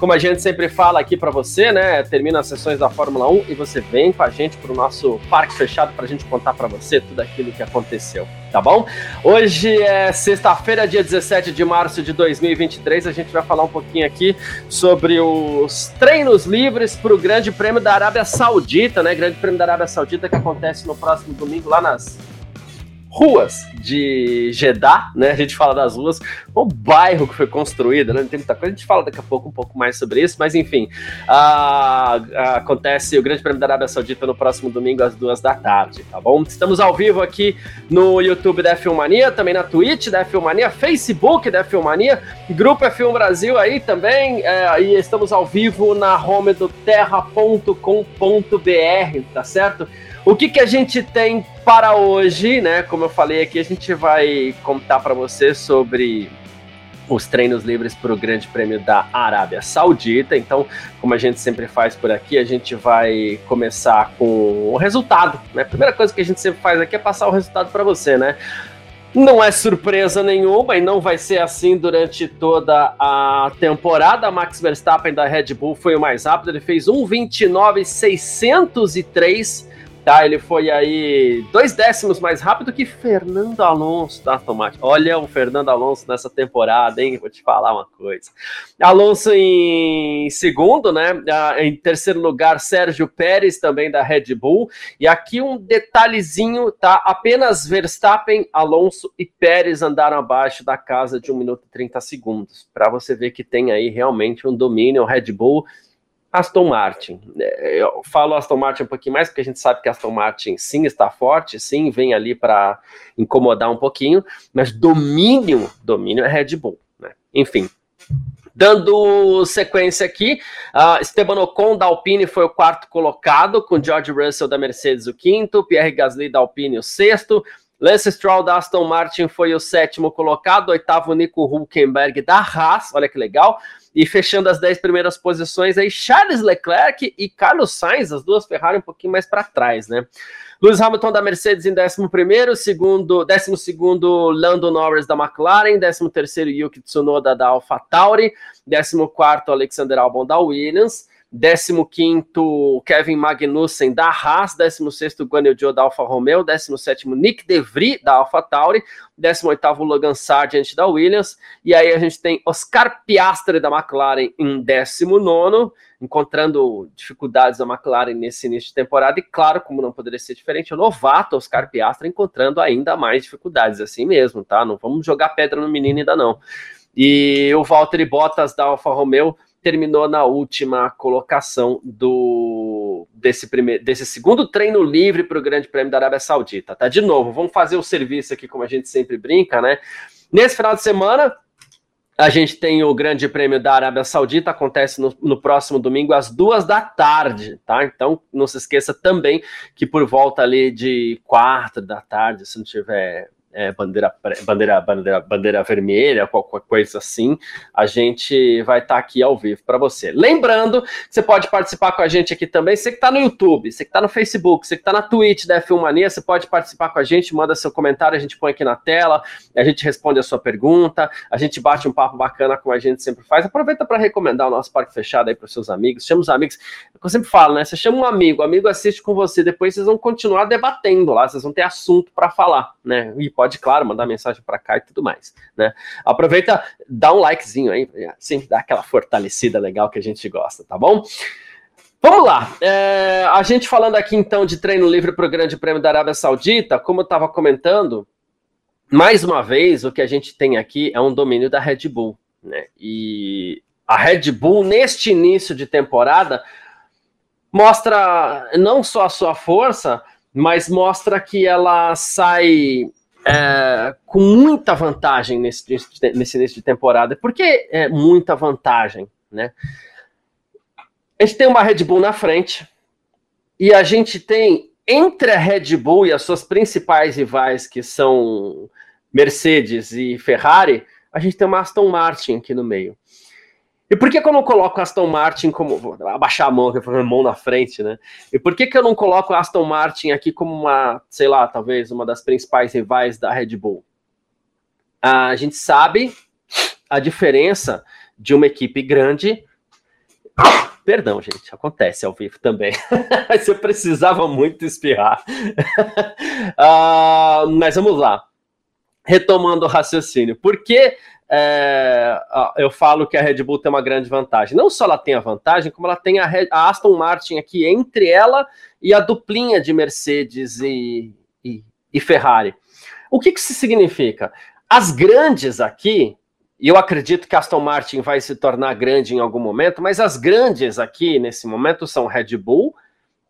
Como a gente sempre fala aqui para você, né, termina as sessões da Fórmula 1 e você vem com a gente para o nosso parque fechado para a gente contar para você tudo aquilo que aconteceu tá bom? Hoje é sexta-feira, dia 17 de março de 2023. A gente vai falar um pouquinho aqui sobre os treinos livres para o Grande Prêmio da Arábia Saudita, né? Grande Prêmio da Arábia Saudita que acontece no próximo domingo lá nas ruas de Jeddah, né? A gente fala das ruas, o bairro que foi construído, né? Não tem muita coisa, a gente fala daqui a pouco um pouco mais sobre isso, mas enfim, acontece o Grande Prêmio da Arábia Saudita no próximo domingo às duas da tarde, tá bom? Estamos ao vivo aqui no YouTube da F1 Mania, também na Twitch da F1 Mania, Facebook da F1 Mania, Grupo F1 Brasil aí também, é, e estamos ao vivo na home do terra.com.br, tá certo? O que, que a gente tem para hoje, né? Como eu falei aqui, a gente vai contar para você sobre os treinos livres para o Grande Prêmio da Arábia Saudita. Então, como a gente sempre faz por aqui, a gente vai começar com o resultado. Né? A primeira coisa que a gente sempre faz aqui é passar o resultado para você, né? Não é surpresa nenhuma e não vai ser assim durante toda a temporada. Max Verstappen da Red Bull foi o mais rápido, ele fez 1:29.603 Tá, ele foi aí dois décimos mais rápido que Fernando Alonso da Martin. Olha o Fernando Alonso nessa temporada, hein? Vou te falar uma coisa. Alonso em segundo, né? Em terceiro lugar, Sérgio Pérez, também da Red Bull. E aqui um detalhezinho, tá? Apenas Verstappen, Alonso e Pérez andaram abaixo da casa de 1 minuto e 30 segundos. Para você ver que tem aí realmente um domínio. Red Bull Aston Martin. É, eu falo Aston Martin um pouquinho mais, porque a gente sabe que Aston Martin sim está forte, sim, vem ali para incomodar um pouquinho, mas domínio, domínio é Red Bull. Né? Enfim. Dando sequência aqui, uh, Esteban Ocon da Alpine foi o quarto colocado, com George Russell da Mercedes o quinto, Pierre Gasly da Alpine o sexto, Lance Stroll da Aston Martin foi o sétimo colocado, oitavo Nico Hulkenberg da Haas, olha que legal. E fechando as 10 primeiras posições aí, Charles Leclerc e Carlos Sainz, as duas Ferrari um pouquinho mais para trás, né? Lewis Hamilton da Mercedes em 11º, segundo, 12º Lando Norris da McLaren, 13º Yuki Tsunoda da AlphaTauri, 14º Alexander Albon da Williams, 15º Kevin Magnussen da Haas, 16º Guanyu da Alfa Romeo, 17º Nick DeVry da Alfa Tauri, 18º Logan Sargent da Williams, e aí a gente tem Oscar Piastri da McLaren em 19º, encontrando dificuldades da McLaren nesse início de temporada, e claro, como não poderia ser diferente, o novato Oscar Piastri encontrando ainda mais dificuldades, assim mesmo, tá? Não vamos jogar pedra no menino ainda não. E o Valtteri Bottas da Alfa Romeo terminou na última colocação do desse primeiro desse segundo treino livre para o Grande Prêmio da Arábia Saudita. Tá de novo, vamos fazer o serviço aqui como a gente sempre brinca, né? Nesse final de semana a gente tem o Grande Prêmio da Arábia Saudita, acontece no, no, próximo domingo às duas da tarde, tá? Então não se esqueça também que por volta ali de quatro da tarde, se não tiver é, bandeira, bandeira, bandeira, bandeira vermelha, qualquer coisa assim, a gente vai estar tá aqui ao vivo para você. Lembrando que você pode participar com a gente aqui também, você que está no YouTube, você que está no Facebook, você que está na Twitch da F1 Mania, você pode participar com a gente, manda seu comentário, a gente põe aqui na tela, a gente responde a sua pergunta, a gente bate um papo bacana como a gente sempre faz. Aproveita para recomendar o nosso parque fechado aí para seus amigos, chama os amigos, é eu sempre falo, né? Você chama um amigo, o amigo assiste com você, depois vocês vão continuar debatendo lá, vocês vão ter assunto para falar, né? E pode, claro, mandar mensagem para cá e tudo mais, né? Aproveita, dá um likezinho aí, sempre dá aquela fortalecida legal que a gente gosta, tá bom? Vamos lá, é, a gente falando aqui então de treino livre para o Grande Prêmio da Arábia Saudita, como eu estava comentando, mais uma vez o que a gente tem aqui é um domínio da Red Bull, né? E a Red Bull neste início de temporada mostra não só a sua força, mas mostra que ela sai é, com muita vantagem nesse, nesse início de temporada. Por que é muita vantagem, né? a gente tem uma Red Bull na frente e a gente tem entre a Red Bull e as suas principais rivais, que são Mercedes e Ferrari, a gente tem uma Aston Martin aqui no meio. E por que, que eu não coloco Aston Martin como. Vou abaixar a mão, que eu mão na frente, né? E por que, que eu não coloco Aston Martin aqui como uma, sei lá, talvez uma das principais rivais da Red Bull? A gente sabe a diferença de uma equipe grande. Perdão, gente, acontece ao vivo também. Mas eu precisava muito espirrar. uh, mas vamos lá. Retomando o raciocínio. Por que é, eu falo que a Red Bull tem uma grande vantagem. Não só ela tem a vantagem, como ela tem a, Red, a Aston Martin aqui entre ela e a duplinha de Mercedes e, e, e Ferrari. O que, que isso significa? As grandes aqui, e eu acredito que a Aston Martin vai se tornar grande em algum momento, mas as grandes aqui nesse momento são Red Bull,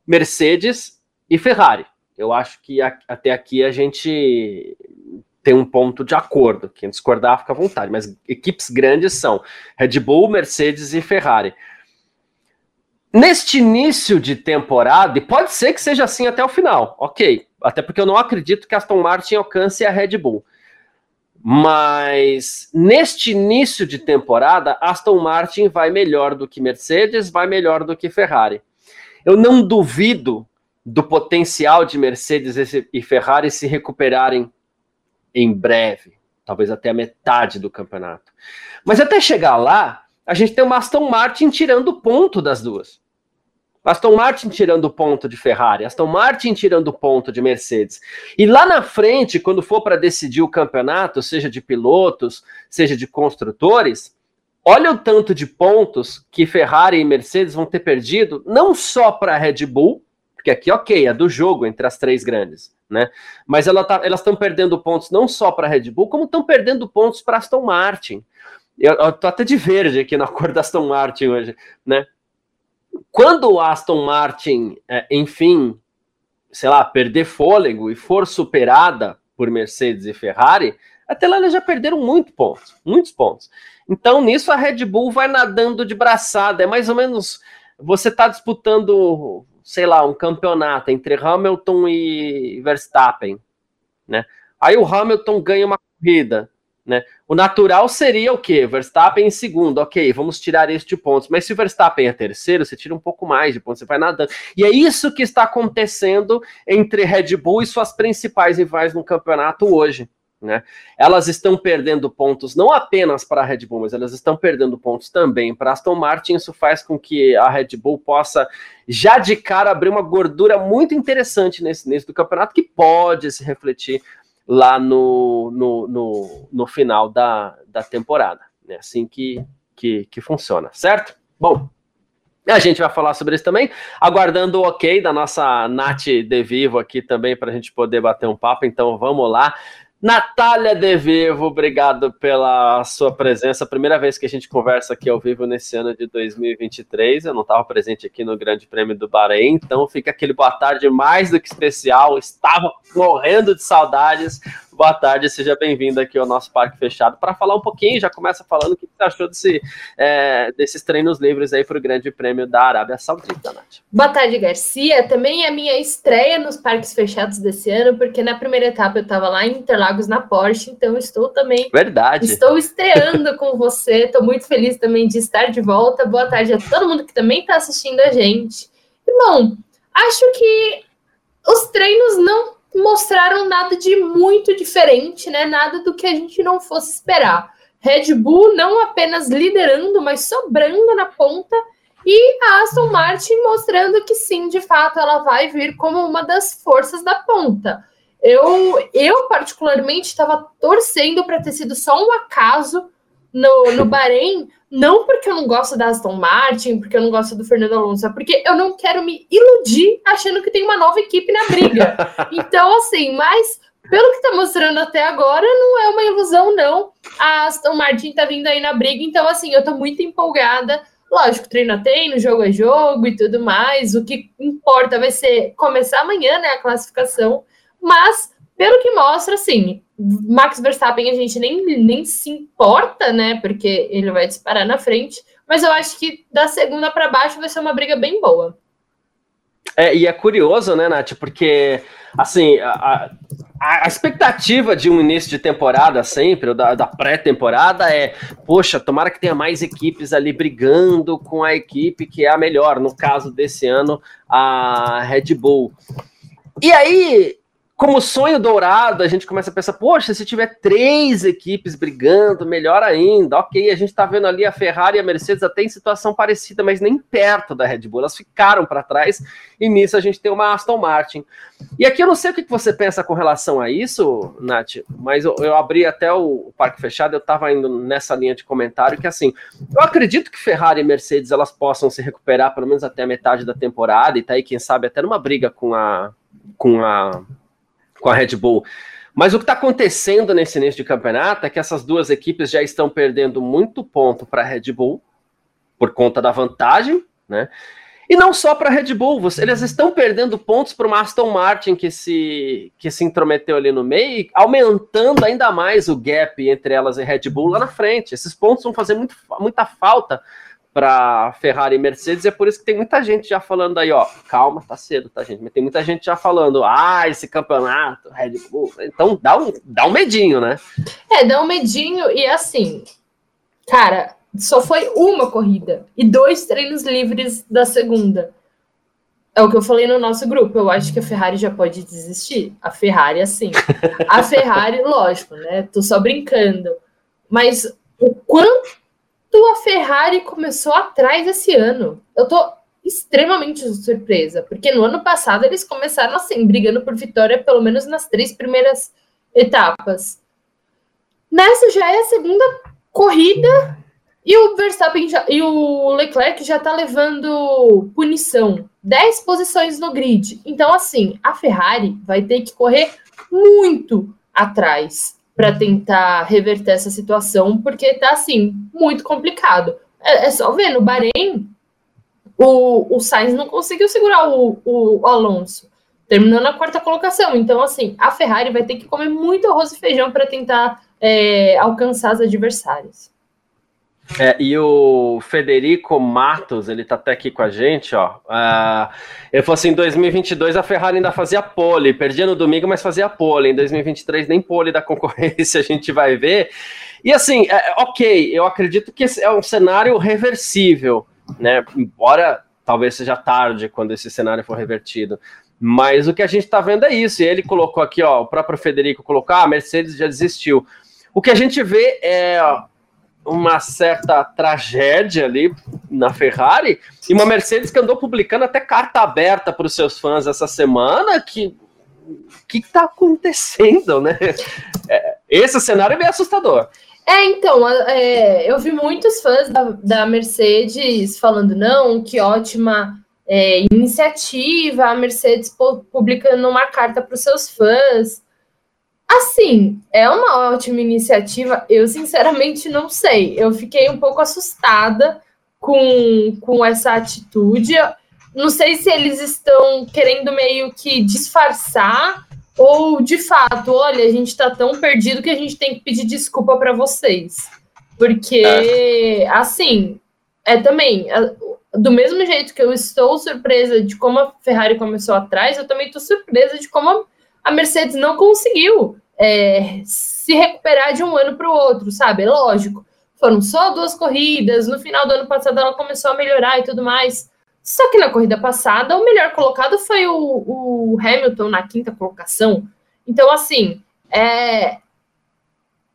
Mercedes e Ferrari. Eu acho que a, até aqui a gente tem um ponto de acordo. Quem discordar, fica à vontade. Mas equipes grandes são Red Bull, Mercedes e Ferrari. Neste início de temporada, e pode ser que seja assim até o final, ok. Até porque eu não acredito que Aston Martin alcance a Red Bull. Mas neste início de temporada, Aston Martin vai melhor do que Mercedes, vai melhor do que Ferrari. Eu não duvido do potencial de Mercedes e Ferrari se recuperarem em breve, talvez até a metade do campeonato. Mas até chegar lá, a gente tem uma Aston Martin tirando ponto das duas. Aston Martin tirando ponto de Ferrari, Aston Martin tirando ponto de Mercedes. E lá na frente, quando for para decidir o campeonato, seja de pilotos, seja de construtores, olha o tanto de pontos que Ferrari e Mercedes vão ter perdido, não só para a Red Bull, porque aqui, ok, é do jogo entre as três grandes, né? Mas ela tá, elas estão perdendo pontos não só para a Red Bull, como estão perdendo pontos para Aston Martin. Eu, eu tô até de verde aqui na cor da Aston Martin hoje, né? Quando o Aston Martin, é, enfim, sei lá, perder fôlego e for superada por Mercedes e Ferrari, até lá eles já perderam muito pontos, muitos pontos. Então, nisso a Red Bull vai nadando de braçada. É mais ou menos você está disputando sei lá, um campeonato entre Hamilton e Verstappen, né? Aí o Hamilton ganha uma corrida, né? O natural seria o quê? Verstappen em segundo, ok, vamos tirar isso de pontos. Mas se o Verstappen é terceiro, você tira um pouco mais de pontos, você vai nadando. E é isso que está acontecendo entre Red Bull e suas principais rivais no campeonato hoje. Né? Elas estão perdendo pontos não apenas para a Red Bull, mas elas estão perdendo pontos também para Aston Martin. Isso faz com que a Red Bull possa já de cara abrir uma gordura muito interessante nesse início do campeonato que pode se refletir lá no, no, no, no final da, da temporada. É assim que, que, que funciona, certo? Bom, a gente vai falar sobre isso também, aguardando o ok da nossa Nath De Vivo aqui também para a gente poder bater um papo. Então vamos lá. Natália De Vivo, obrigado pela sua presença. Primeira vez que a gente conversa aqui ao vivo nesse ano de 2023. Eu não estava presente aqui no Grande Prêmio do Bahrein, então fica aquele boa tarde mais do que especial. Estava morrendo de saudades boa tarde, seja bem-vindo aqui ao nosso Parque Fechado para falar um pouquinho, já começa falando o que você achou desse, é, desses treinos livres aí para o Grande Prêmio da Arábia Saudita, Nath. Boa tarde, Garcia. Também é a minha estreia nos Parques Fechados desse ano, porque na primeira etapa eu estava lá em Interlagos na Porsche, então estou também. Verdade. Estou estreando com você, estou muito feliz também de estar de volta. Boa tarde a todo mundo que também está assistindo a gente. E bom, acho que os treinos não mostraram nada de muito diferente, né? Nada do que a gente não fosse esperar. Red Bull não apenas liderando, mas sobrando na ponta, e a Aston Martin mostrando que sim, de fato, ela vai vir como uma das forças da ponta. Eu, eu particularmente, estava torcendo para ter sido só um acaso no, no Bahrein, não porque eu não gosto da Aston Martin, porque eu não gosto do Fernando Alonso, é porque eu não quero me iludir achando que tem uma nova equipe na briga. Então, assim, mas pelo que tá mostrando até agora, não é uma ilusão, não. A Aston Martin tá vindo aí na briga, então, assim, eu tô muito empolgada. Lógico, treino a treino, jogo a jogo e tudo mais. O que importa vai ser começar amanhã, né, a classificação. Mas pelo que mostra, assim, Max Verstappen a gente nem, nem se importa, né? Porque ele vai disparar na frente. Mas eu acho que da segunda para baixo vai ser uma briga bem boa. É, e é curioso, né, Nath? Porque, assim, a, a, expectativa de um início de temporada sempre, ou da, da pré-temporada, é: poxa, tomara que tenha mais equipes ali brigando com a equipe que é a melhor, no caso desse ano, a Red Bull. E aí, como sonho dourado, a gente começa a pensar, poxa, se tiver três equipes brigando, melhor ainda. Ok, a gente está vendo ali a Ferrari e a Mercedes até em situação parecida, mas nem perto da Red Bull. Elas ficaram para trás e nisso a gente tem uma Aston Martin. E aqui eu não sei o que você pensa com relação a isso, Nath, mas eu, eu abri até o, parque fechado, eu estava indo nessa linha de comentário que assim, eu acredito que Ferrari e Mercedes elas possam se recuperar pelo menos até a metade da temporada e tá aí, quem sabe, até numa briga com a com a com a Red Bull. Mas o que está acontecendo nesse início de campeonato é que essas duas equipes já estão perdendo muito ponto para a Red Bull, por conta da vantagem, né? E não só para a Red Bull, eles estão perdendo pontos para uma Aston Martin que se, que se intrometeu ali no meio, aumentando ainda mais o gap entre elas e Red Bull lá na frente. Esses pontos vão fazer muito, muita falta para Ferrari e Mercedes, é por isso que tem muita gente já falando aí, ó, calma, tá cedo, tá, gente? Mas tem muita gente já falando, ah, esse campeonato, Red Bull. Então dá um, dá um medinho, né? É, dá um medinho e assim, cara, só foi uma corrida e dois treinos livres da segunda. É o que eu falei no nosso grupo. Eu acho que a Ferrari já pode desistir. A Ferrari, assim. A Ferrari, lógico, né? Tô só brincando. Mas o quanto a Ferrari começou atrás esse ano. Eu tô extremamente surpresa, porque no ano passado eles começaram assim, brigando por vitória, pelo menos nas três primeiras etapas. Nessa já é a segunda corrida e o Verstappen já, e o Leclerc já tá levando punição, 10 posições no grid. Então, assim, a Ferrari vai ter que correr muito atrás para tentar reverter essa situação, porque tá assim, muito complicado. É, é só ver, no Bahrein, o, o Sainz não conseguiu segurar o, o, Alonso, terminou na quarta colocação. Então, assim, a Ferrari vai ter que comer muito arroz e feijão para tentar é, alcançar as adversárias. É, e o Federico Matos, ele tá até aqui com a gente, ó. Uh, ele falou assim: em 2022 a Ferrari ainda fazia pole, perdia no domingo, mas fazia pole. Em 2023 nem pole da concorrência a gente vai ver. E assim, é, ok, eu acredito que é um cenário reversível, né? Embora talvez seja tarde quando esse cenário for revertido. Mas o que a gente tá vendo é isso. E ele colocou aqui, ó, o próprio Federico colocou: ah, a Mercedes já desistiu. O que a gente vê é uma certa tragédia ali na Ferrari e uma Mercedes que andou publicando até carta aberta para os seus fãs essa semana que o que está acontecendo, né? É, esse cenário é bem assustador. É, então, é, eu vi muitos fãs da, da, Mercedes falando, não, que ótima é, iniciativa, a Mercedes publicando uma carta para os seus fãs. Assim, é uma ótima iniciativa. Eu, sinceramente, não sei. Eu fiquei um pouco assustada com, com essa atitude. Não sei se eles estão querendo meio que disfarçar ou, de fato, olha, a gente está tão perdido que a gente tem que pedir desculpa para vocês. Porque, é. assim, é também. Do mesmo jeito que eu estou surpresa de como a Ferrari começou atrás, eu também estou surpresa de como a Mercedes não conseguiu é, se recuperar de um ano para o outro, sabe? É lógico. Foram só duas corridas, no final do ano passado ela começou a melhorar e tudo mais. Só que na corrida passada, o melhor colocado foi o, o Hamilton na quinta colocação. Então, assim, é,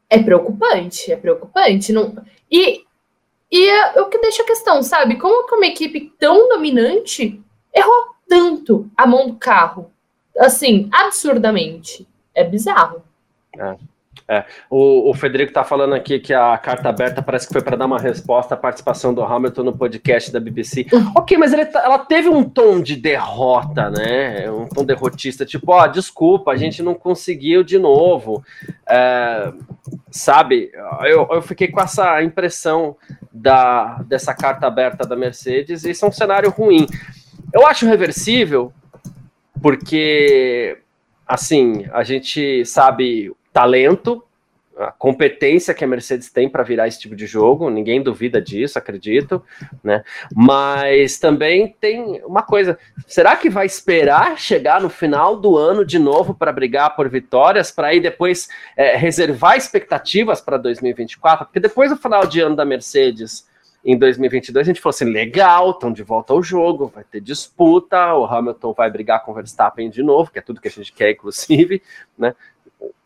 é preocupante, é preocupante. Não, e, e é o que deixa a questão, sabe? Como que uma equipe tão dominante errou tanto a mão do carro? Assim, absurdamente. É bizarro. É. É, o, o, Federico está falando aqui que a carta aberta parece que foi para dar uma resposta à participação do Hamilton no podcast da BBC. ok, mas ele, tá, ela teve um tom de derrota, né? Um tom derrotista, tipo, ó, oh, desculpa, a gente não conseguiu de novo. É, sabe, eu, eu fiquei com essa impressão da, dessa carta aberta da Mercedes, e isso é um cenário ruim. Eu acho reversível, porque assim, a gente sabe talento, a competência que a Mercedes tem para virar esse tipo de jogo, ninguém duvida disso, acredito, né? Mas também tem uma coisa: será que vai esperar chegar no final do ano de novo para brigar por vitórias, para aí depois é, reservar expectativas para 2024? Porque depois do final de ano da Mercedes em 2022 a gente falou assim: legal, estão de volta ao jogo, vai ter disputa, o Hamilton vai brigar com o Verstappen de novo, que é tudo que a gente quer, inclusive, né?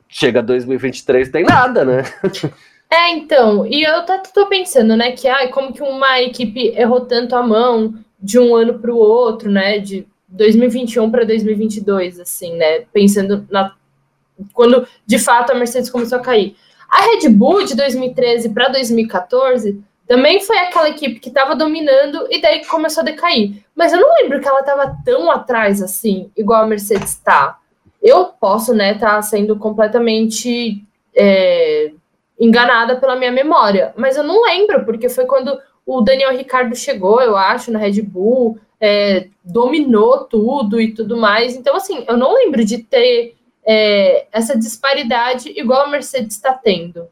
chega 2023 tem nada, né? É, então, e eu tô, pensando, né, que ah, como que uma equipe errou tanto a mão de um ano para o outro, né, de 2021 para 2022, assim, né, pensando na quando de fato a Mercedes começou a cair. A Red Bull de 2013 para 2014 também foi aquela equipe que estava dominando e daí começou a decair. Mas eu não lembro que ela estava tão atrás assim, igual a Mercedes está. Eu posso, né, estar tá sendo completamente é, enganada pela minha memória, mas eu não lembro, porque foi quando o Daniel Ricardo chegou, eu acho, na Red Bull, é, dominou tudo e tudo mais. Então, assim, eu não lembro de ter é, essa disparidade igual a Mercedes está tendo.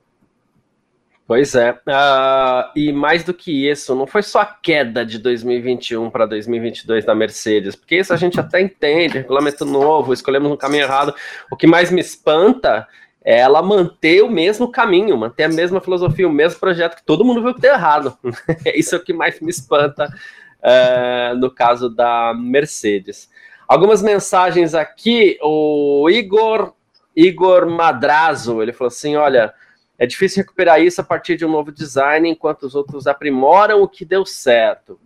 Pois é. Uh, e mais do que isso, não foi só a queda de 2021 para 2022 da Mercedes, porque isso a gente até entende, regulamento novo, escolhemos um caminho errado. O que mais me espanta é ela manter o mesmo caminho, manter a mesma filosofia, o mesmo projeto que todo mundo viu que deu errado. isso é o que mais me espanta uh, no caso da Mercedes. Algumas mensagens aqui, o Igor, Igor Madrazo, ele falou assim, olha... É difícil recuperar isso a partir de um novo design, enquanto os outros aprimoram o que deu certo.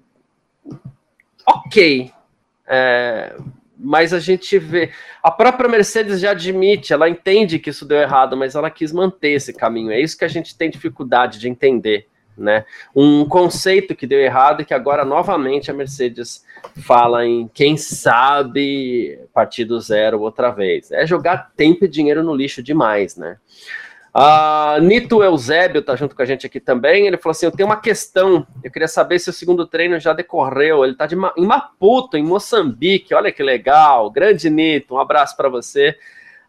Ok. É, mas a gente vê. A própria Mercedes já admite, ela entende que isso deu errado, mas ela quis manter esse caminho. É isso que a gente tem dificuldade de entender. Né? Um conceito que deu errado e que agora novamente a Mercedes fala em quem sabe partir do zero outra vez. É jogar tempo e dinheiro no lixo demais, né? Uh, Nito Eusébio tá junto com a gente aqui também. Ele falou assim: Eu tenho uma questão. Eu queria saber se o segundo treino já decorreu. Ele tá de Ma em Maputo, em Moçambique. Olha que legal. Grande Nito, um abraço para você.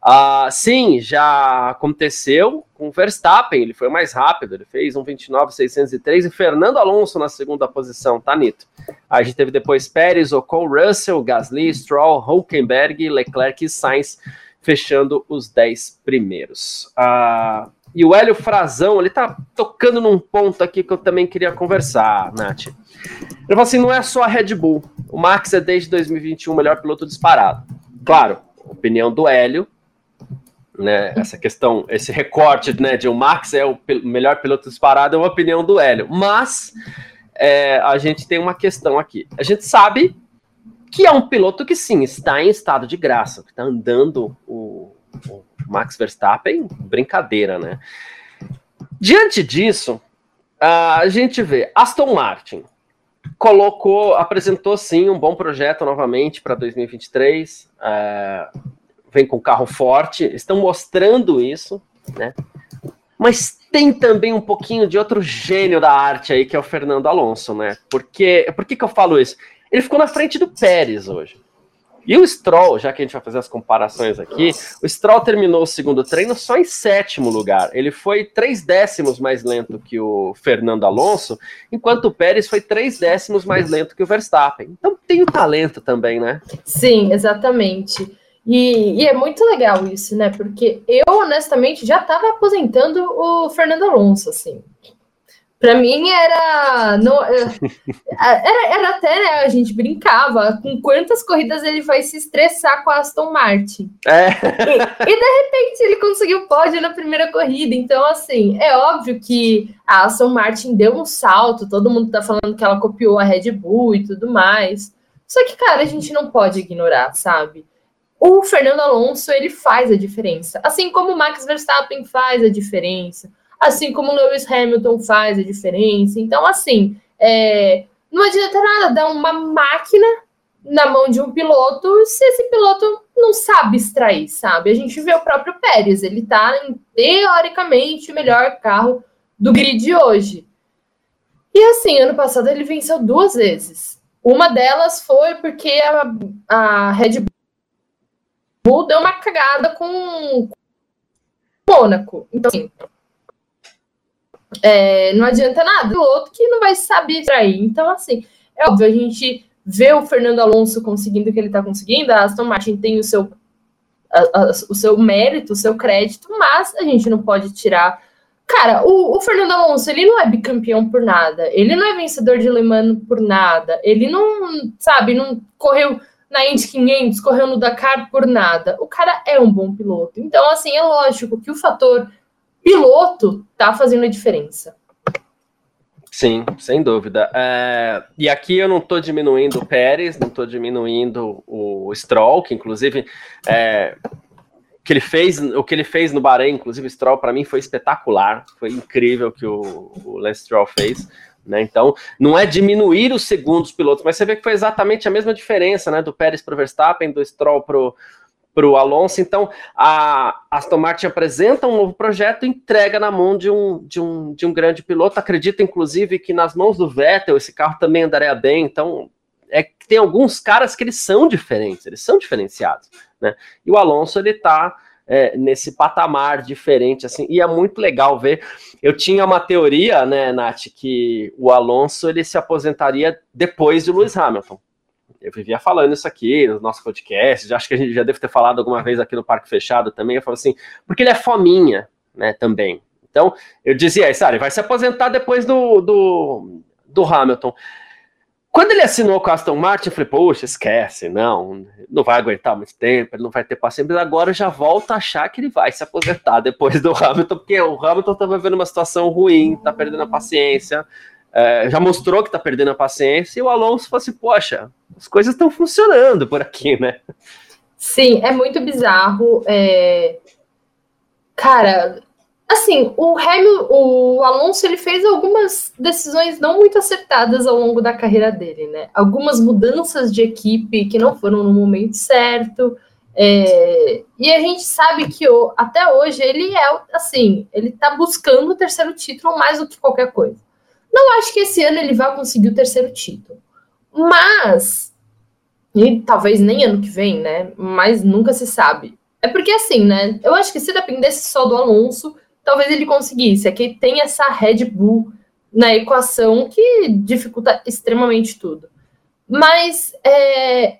Uh, sim, já aconteceu com o Verstappen. Ele foi mais rápido. Ele fez um 29,603 e Fernando Alonso na segunda posição, tá, Nito? A gente teve depois Pérez, Ocon, Russell, Gasly, Stroll, Hulkenberg, Leclerc e Sainz fechando os 10 primeiros. Ah, e o Hélio Frazão, ele tá tocando num ponto aqui que eu também queria conversar, Nath. Ele falou assim: não é só a Red Bull. O Max é desde 2021 o melhor piloto disparado. Claro, opinião do Hélio, né? Essa questão, esse recorte né, de o Max é o melhor piloto disparado é uma opinião do Hélio. Mas é, a gente tem uma questão aqui. A gente sabe que é um piloto que sim está em estado de graça, que está andando o, o, Max Verstappen, brincadeira, né? Diante disso, a gente vê Aston Martin colocou, apresentou sim um bom projeto novamente para 2023, uh, vem com carro forte, estão mostrando isso, né? Mas tem também um pouquinho de outro gênio da arte aí, que é o Fernando Alonso, né? Porque, por que, que eu falo isso? Ele ficou na frente do Pérez hoje. E o Stroll, já que a gente vai fazer as comparações aqui, o Stroll terminou o segundo treino só em sétimo lugar. Ele foi três décimos mais lento que o Fernando Alonso, enquanto o Pérez foi três décimos mais lento que o Verstappen. Então tem o talento também, né? Sim, exatamente. E, e é muito legal isso, né? Porque eu, honestamente, já estava aposentando o Fernando Alonso, assim. Para mim era, não, é, era, era até, né, a gente brincava com quantas corridas ele vai se estressar com a Aston Martin. É. E, e, de repente ele conseguiu pódio na primeira corrida. Então, assim, é óbvio que a Aston Martin deu um salto, todo mundo tá falando que ela copiou a Red Bull e tudo mais. Só que, cara, a gente não pode ignorar, sabe? O Fernando Alonso, ele faz a diferença. Assim como o Max Verstappen faz a diferença assim como o Lewis Hamilton faz a diferença. Então, assim, é, não adianta nada dar uma máquina na mão de um piloto se esse piloto não sabe extrair, sabe? A gente vê o próprio Pérez, ele tá em, teoricamente o melhor carro do grid hoje. E assim, ano passado ele venceu duas vezes. Uma delas foi porque a, a Red Bull deu uma cagada com Mônaco. Então, assim, é, não adianta nada. O outro que não vai saber extrair. Então, assim, é óbvio, a gente vê o Fernando Alonso conseguindo o que ele está conseguindo, a Aston Martin tem o seu, a, a, o seu mérito, o seu crédito, mas a gente não pode tirar. Cara, o, o, Fernando Alonso, ele não é bicampeão por nada, ele não é vencedor de Le Mans por nada, ele não, sabe, não correu na Indy 500, correu no Dakar por nada. O cara é um bom piloto. Então, assim, é lógico que o fator piloto tá fazendo a diferença. Sim, sem dúvida. É, e aqui eu não estou diminuindo o Pérez, não estou diminuindo o Stroll, que inclusive é, que ele fez, o que ele fez no Bahrein, inclusive o Stroll, para mim foi espetacular, foi incrível o que o, o Lance Stroll fez. Né? Então, não é diminuir os segundos pilotos, mas você vê que foi exatamente a mesma diferença né, do Pérez para o Verstappen, do Stroll para o Alonso. Então, a Aston Martin apresenta um novo projeto, entrega na mão de um, de um, de um grande piloto. Acredita, inclusive, que nas mãos do Vettel esse carro também andaria bem. Então, é que tem alguns caras que eles são diferentes, eles são diferenciados. Né? E o Alonso, ele está é, nesse patamar diferente, assim, e é muito legal ver. Eu tinha uma teoria, né, Nath, que o Alonso ele se aposentaria depois de Lewis Hamilton. Eu vivia falando isso aqui no nosso podcast, acho que a gente já deve ter falado alguma vez aqui no Parque Fechado também. Eu falo assim, porque ele é fominha, né, também. Então, eu dizia, ele vai se aposentar depois do, do, do Hamilton. Quando ele assinou com a Aston Martin, eu falei, poxa, esquece, não, não vai aguentar muito tempo, ele não vai ter paciência, mas agora já volta a achar que ele vai se aposentar depois do Hamilton, porque o Hamilton tá vivendo uma situação ruim, tá perdendo a paciência, é, já mostrou que tá perdendo a paciência, e o Alonso falou assim, poxa, as coisas estão funcionando por aqui, né? Sim, é muito bizarro. É... Cara, Assim, o Hamilton, o Alonso, ele fez algumas decisões não muito acertadas ao longo da carreira dele, né? Algumas mudanças de equipe que não foram no momento certo. É, e a gente sabe que até hoje ele é assim, ele tá buscando o terceiro título mais do que qualquer coisa. Não acho que esse ano ele vá conseguir o terceiro título, mas e talvez nem ano que vem, né? Mas nunca se sabe. É porque assim, né? Eu acho que se dependesse só do Alonso, talvez ele conseguisse. É que tem essa Red Bull na equação que dificulta extremamente tudo. Mas é,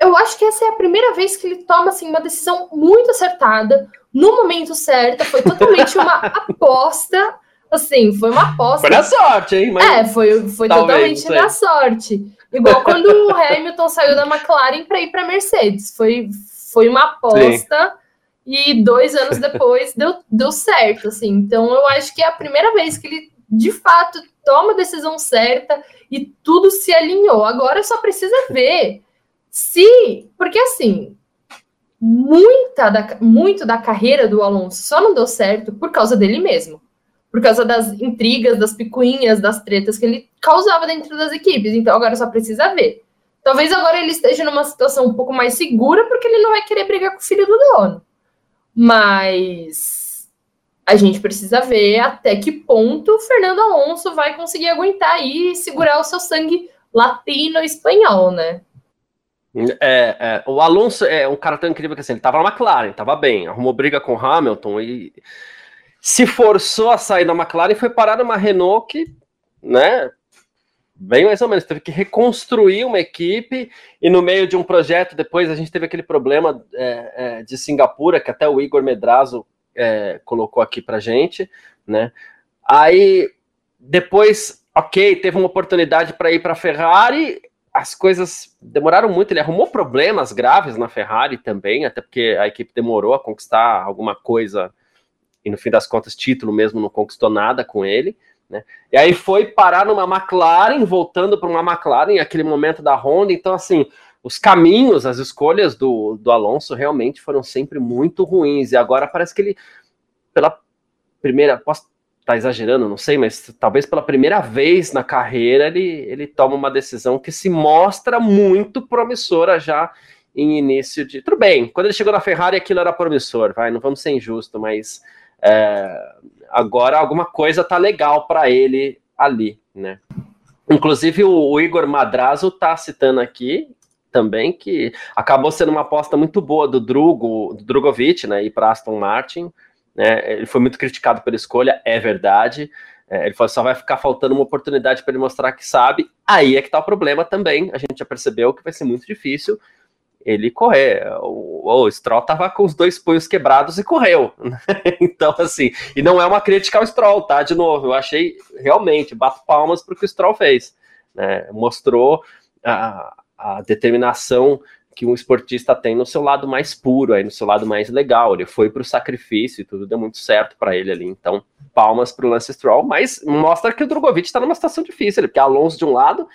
eu acho que essa é a primeira vez que ele toma assim, uma decisão muito acertada, no momento certo. Foi totalmente uma aposta. Assim, foi uma aposta. Foi na sorte, hein? Mas... É, foi, foi totalmente na sorte. Igual quando o Hamilton saiu da McLaren para ir para Mercedes. Foi, foi uma aposta. Sim e dois anos depois deu, deu certo, assim. Então eu acho que é a primeira vez que ele de fato toma a decisão certa e tudo se alinhou. Agora só precisa ver se, porque assim, muita da, muito da carreira do Alonso só não deu certo por causa dele mesmo. Por causa das intrigas, das picuinhas, das tretas que ele causava dentro das equipes. Então agora só precisa ver. Talvez agora ele esteja numa situação um pouco mais segura, porque ele não vai querer brigar com o filho do dono. Mas a gente precisa ver até que ponto o Fernando Alonso vai conseguir aguentar e segurar o seu sangue latino espanhol, né? É, é, o Alonso é um cara tão incrível que assim, ele tava na McLaren, tava bem, arrumou briga com Hamilton e se forçou a sair da McLaren e foi parar numa Renault que, né, bem mais ou menos, teve que reconstruir uma equipe e no meio de um projeto, depois a gente teve aquele problema é, é, de Singapura, que até o Igor Medrazo é, colocou aqui pra gente, né? Aí depois, ok, teve uma oportunidade para ir para a Ferrari, as coisas demoraram muito, ele arrumou problemas graves na Ferrari também, até porque a equipe demorou a conquistar alguma coisa e no fim das contas título mesmo não conquistou nada com ele. Né? E aí foi parar numa McLaren, voltando para uma McLaren, aquele momento da Honda. Então, assim, os caminhos, as escolhas do, do Alonso realmente foram sempre muito ruins. E agora parece que ele, pela primeira, posso estar tá exagerando, não sei, mas talvez pela primeira vez na carreira ele, ele toma uma decisão que se mostra muito promissora já em início de. Tudo bem, quando ele chegou na Ferrari aquilo era promissor, vai, não vamos ser injusto, mas é, agora alguma coisa tá legal para ele ali, né? Inclusive o, o Igor Madrazo tá citando aqui também, que acabou sendo uma aposta muito boa do Drugo, do Drogovic, né, ir para Aston Martin. Né, ele foi muito criticado pela escolha, é verdade. É, ele falou só vai ficar faltando uma oportunidade para ele mostrar que sabe. Aí é que está o problema também. A gente já percebeu que vai ser muito difícil ele correr. O, o Stroll tava com os dois punhos quebrados e correu. então, assim, e não é uma crítica ao Stroll, tá? De novo, eu achei realmente, bato palmas para o que o Stroll fez. Né? Mostrou a, a determinação que um esportista tem no seu lado mais puro, aí no seu lado mais legal. Ele foi para o sacrifício e tudo deu muito certo para ele ali. Então, palmas para o Lance Stroll, mas mostra que o Drogovic está numa situação difícil, porque Alonso de um lado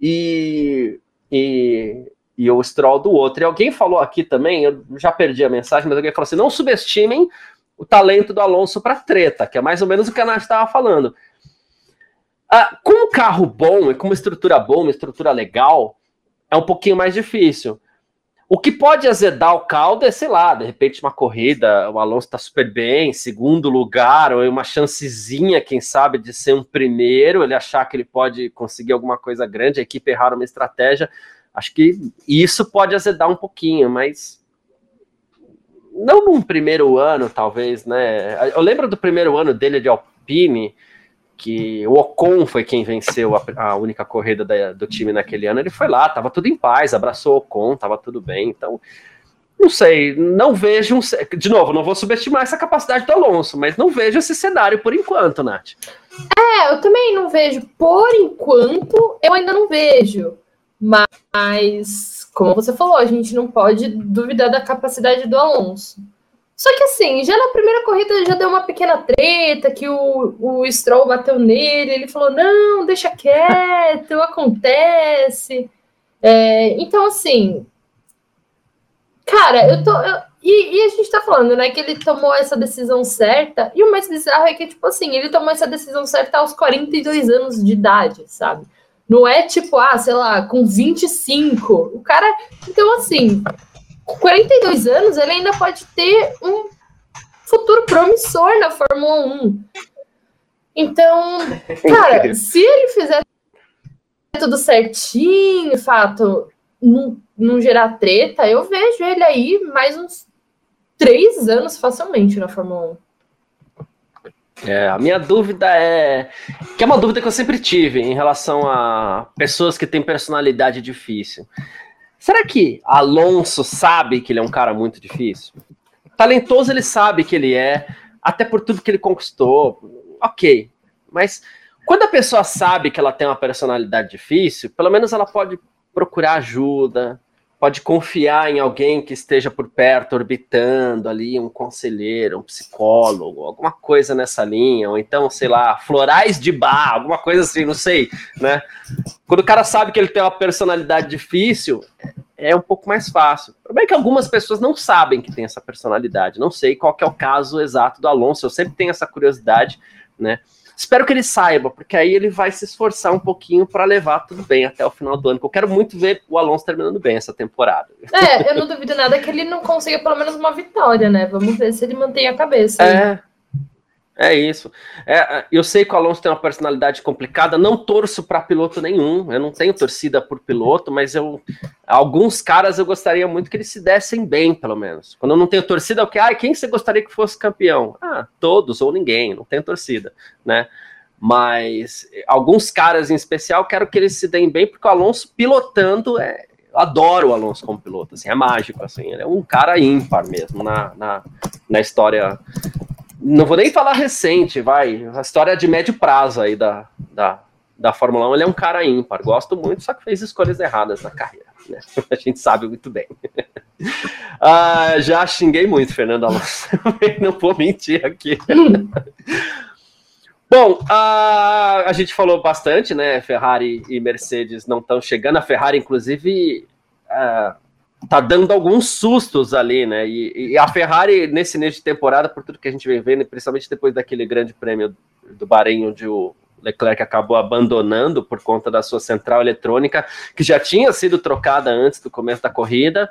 e, e e o Stroll do outro. E alguém falou aqui também, eu já perdi a mensagem, mas alguém falou assim: não subestimem o talento do Alonso para treta, que é mais ou menos o que a Nath estava falando. Ah, com um carro bom e com uma estrutura boa, uma estrutura legal, é um pouquinho mais difícil. O que pode azedar o caldo é, sei lá, de repente uma corrida, o Alonso está super bem, segundo lugar, ou uma chancezinha, quem sabe, de ser um primeiro, ele achar que ele pode conseguir alguma coisa grande, a equipe errar uma estratégia. Acho que isso pode azedar um pouquinho, mas não num primeiro ano, talvez, né? Eu lembro do primeiro ano dele de Alpine, que o Ocon foi quem venceu a, a única corrida da, do time naquele ano. Ele foi lá, tava tudo em paz, abraçou o Ocon, tava tudo bem. Então, não sei, não vejo. Um, de novo, não vou subestimar essa capacidade do Alonso, mas não vejo esse cenário por enquanto, Nath. É, eu também não vejo. Por enquanto, eu ainda não vejo. Mas, como você falou, a gente não pode duvidar da capacidade do Alonso. Só que assim, já na primeira corrida já deu uma pequena treta, que o, o Stroll bateu nele, ele falou, não, deixa quieto, acontece. É, então, assim, cara, eu tô. Eu, e, e, a gente tá falando, né, que ele tomou essa decisão certa, e o mais bizarro é que, tipo assim, ele tomou essa decisão certa aos 42 anos de idade, sabe? Não é tipo, ah, sei lá, com 25. O cara. Então, assim, com 42 anos, ele ainda pode ter um futuro promissor na Fórmula 1. Então, cara, se ele fizer tudo certinho, fato, não, não gerar treta, eu vejo ele aí mais uns três anos facilmente na Fórmula 1. É, a minha dúvida é. Que é uma dúvida que eu sempre tive em relação a pessoas que têm personalidade difícil. Será que Alonso sabe que ele é um cara muito difícil? Talentoso ele sabe que ele é, até por tudo que ele conquistou. Ok. Mas quando a pessoa sabe que ela tem uma personalidade difícil, pelo menos ela pode procurar ajuda, pode confiar em alguém que esteja por perto, orbitando ali, um conselheiro, um psicólogo, alguma coisa nessa linha, ou então, sei lá, florais de bar, alguma coisa assim, não sei, né? Quando o cara sabe que ele tem uma personalidade difícil, é um pouco mais fácil. O problema é que algumas pessoas não sabem que tem essa personalidade, não sei qual é o caso exato do Alonso, eu sempre tenho essa curiosidade, né? Espero que ele saiba, porque aí ele vai se esforçar um pouquinho para levar tudo bem até o final do ano. eu quero muito ver o Alonso terminando bem essa temporada. É, eu não duvido nada que ele não consiga pelo menos uma vitória, né? Vamos ver se ele mantém a cabeça. É. É isso. É, eu sei que o Alonso tem uma personalidade complicada, não torço para piloto nenhum, eu não tenho torcida por piloto, mas eu alguns caras eu gostaria muito que eles se dessem bem, pelo menos. Quando eu não tenho torcida, é o que? Ah, quem você gostaria que fosse campeão? Ah, todos ou ninguém, não tenho torcida, né? Mas alguns caras em especial, quero que eles se deem bem, porque o Alonso pilotando é, adoro o Alonso como piloto, assim, é mágico, assim, ele é um cara ímpar mesmo na, na, na história não vou nem falar recente, vai, a história de médio prazo aí da, da, da Fórmula 1, ele é um cara ímpar, gosto muito, só que fez escolhas erradas na carreira, né? A gente sabe muito bem. ah, já xinguei muito Fernando Alonso, não vou mentir aqui. Bom, a, a gente falou bastante, né? Ferrari e Mercedes não estão chegando. A Ferrari, inclusive, uh, tá dando alguns sustos ali, né? E, e, a Ferrari, nesse início de temporada, por tudo que a gente vem vendo, principalmente depois daquele grande prêmio do Bahrein, onde o Leclerc acabou abandonando por conta da sua central eletrônica, que já tinha sido trocada antes do começo da corrida.